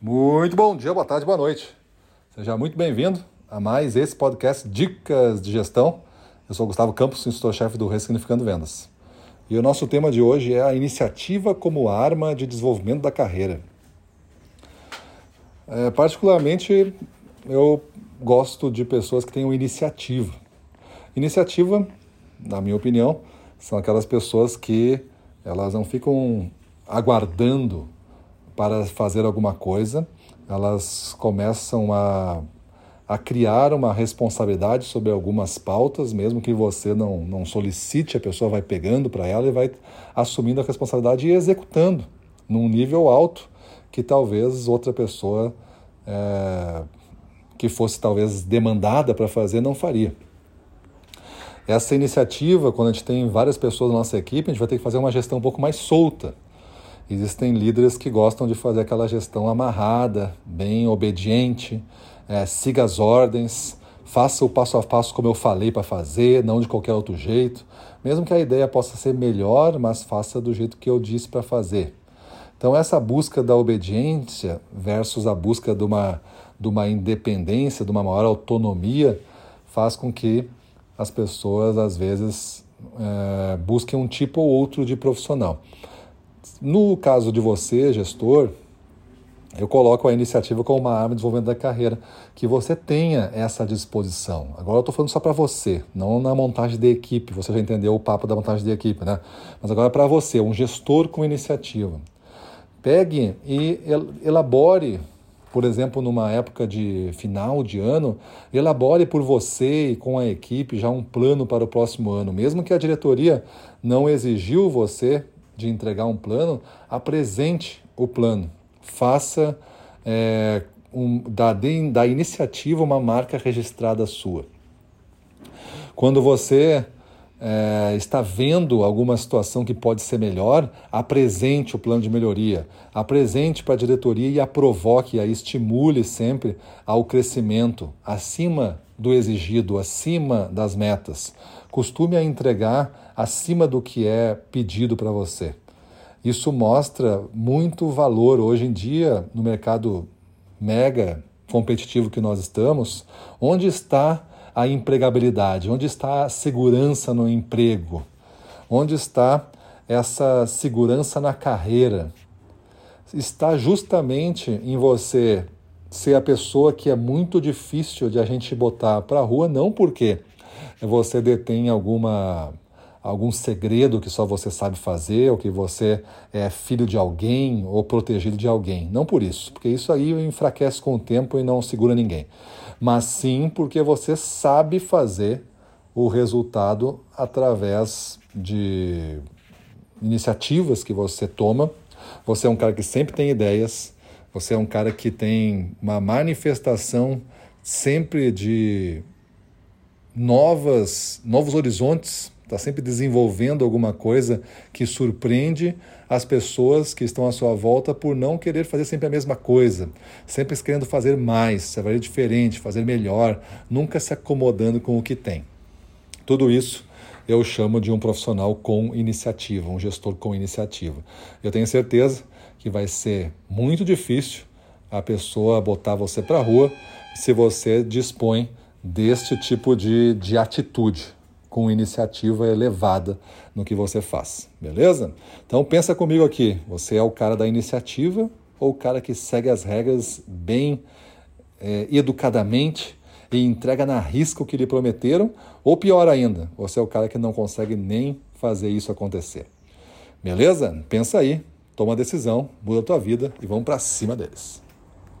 Muito bom dia, boa tarde, boa noite. Seja muito bem-vindo a mais esse podcast Dicas de Gestão. Eu sou Gustavo Campos, instrutor-chefe do Ressignificando Vendas. E o nosso tema de hoje é a iniciativa como arma de desenvolvimento da carreira. É, particularmente, eu gosto de pessoas que tenham iniciativa. Iniciativa, na minha opinião, são aquelas pessoas que elas não ficam aguardando para fazer alguma coisa, elas começam a, a criar uma responsabilidade sobre algumas pautas, mesmo que você não, não solicite, a pessoa vai pegando para ela e vai assumindo a responsabilidade e executando num nível alto que talvez outra pessoa é, que fosse talvez demandada para fazer não faria. Essa iniciativa, quando a gente tem várias pessoas na nossa equipe, a gente vai ter que fazer uma gestão um pouco mais solta Existem líderes que gostam de fazer aquela gestão amarrada, bem obediente, é, siga as ordens, faça o passo a passo como eu falei para fazer, não de qualquer outro jeito. Mesmo que a ideia possa ser melhor, mas faça do jeito que eu disse para fazer. Então, essa busca da obediência versus a busca de uma, de uma independência, de uma maior autonomia, faz com que as pessoas, às vezes, é, busquem um tipo ou outro de profissional. No caso de você, gestor, eu coloco a iniciativa como uma arma de desenvolvimento da carreira, que você tenha essa disposição. Agora eu estou falando só para você, não na montagem de equipe, você já entendeu o papo da montagem de equipe, né? Mas agora é para você, um gestor com iniciativa. Pegue e elabore, por exemplo, numa época de final de ano, elabore por você e com a equipe já um plano para o próximo ano. Mesmo que a diretoria não exigiu você de entregar um plano, apresente o plano. Faça é, um, da, da iniciativa uma marca registrada sua. Quando você é, está vendo alguma situação que pode ser melhor, apresente o plano de melhoria, apresente para a diretoria e a provoque, a estimule sempre ao crescimento acima do exigido, acima das metas. Costume a entregar acima do que é pedido para você. Isso mostra muito valor hoje em dia no mercado mega competitivo que nós estamos. Onde está a empregabilidade? Onde está a segurança no emprego? Onde está essa segurança na carreira? Está justamente em você ser a pessoa que é muito difícil de a gente botar para a rua, não porque você detém alguma algum segredo que só você sabe fazer, ou que você é filho de alguém ou protegido de alguém. Não por isso, porque isso aí enfraquece com o tempo e não segura ninguém. Mas sim porque você sabe fazer o resultado através de iniciativas que você toma. Você é um cara que sempre tem ideias, você é um cara que tem uma manifestação sempre de novas, novos horizontes está sempre desenvolvendo alguma coisa que surpreende as pessoas que estão à sua volta por não querer fazer sempre a mesma coisa, sempre querendo fazer mais, fazer diferente, fazer melhor, nunca se acomodando com o que tem. Tudo isso eu chamo de um profissional com iniciativa, um gestor com iniciativa. Eu tenho certeza que vai ser muito difícil a pessoa botar você para rua se você dispõe deste tipo de, de atitude com iniciativa elevada no que você faz, beleza? Então pensa comigo aqui, você é o cara da iniciativa ou o cara que segue as regras bem é, educadamente e entrega na risca o que lhe prometeram, ou pior ainda, você é o cara que não consegue nem fazer isso acontecer. Beleza? Pensa aí, toma a decisão, muda a tua vida e vamos para cima deles.